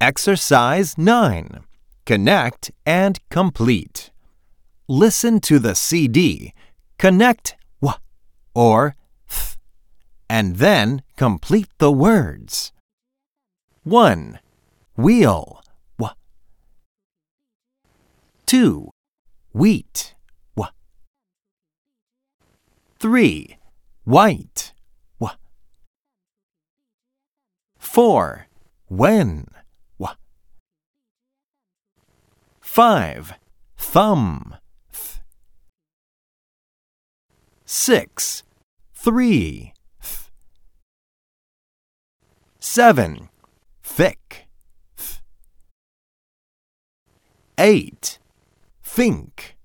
Exercise 9. Connect and complete. Listen to the CD. Connect w or th, and then complete the words. 1. Wheel. W. 2. Wheat. W. 3. White. W. 4. When. W. 5. Thumb. Th. 6. Three. Th. 7. Thick. Th. 8. Think.